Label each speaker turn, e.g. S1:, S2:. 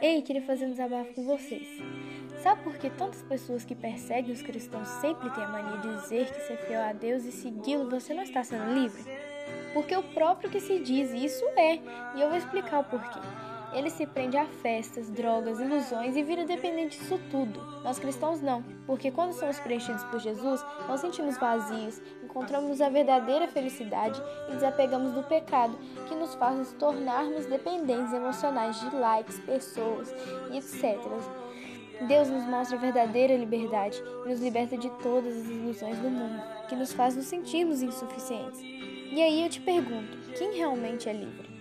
S1: Ei, queria fazer um desabafo com vocês. Sabe por que tantas pessoas que perseguem os cristãos sempre têm a mania de dizer que ser fiel a Deus e segui-lo você não está sendo livre? Porque o próprio que se diz isso é, e eu vou explicar o porquê. Ele se prende a festas, drogas, ilusões e vira dependente disso tudo. Nós cristãos não, porque quando somos preenchidos por Jesus, nós sentimos vazios, encontramos a verdadeira felicidade e desapegamos do pecado, que nos faz nos tornarmos dependentes emocionais de likes, pessoas e etc. Deus nos mostra a verdadeira liberdade e nos liberta de todas as ilusões do mundo, que nos faz nos sentirmos insuficientes. E aí eu te pergunto, quem realmente é livre?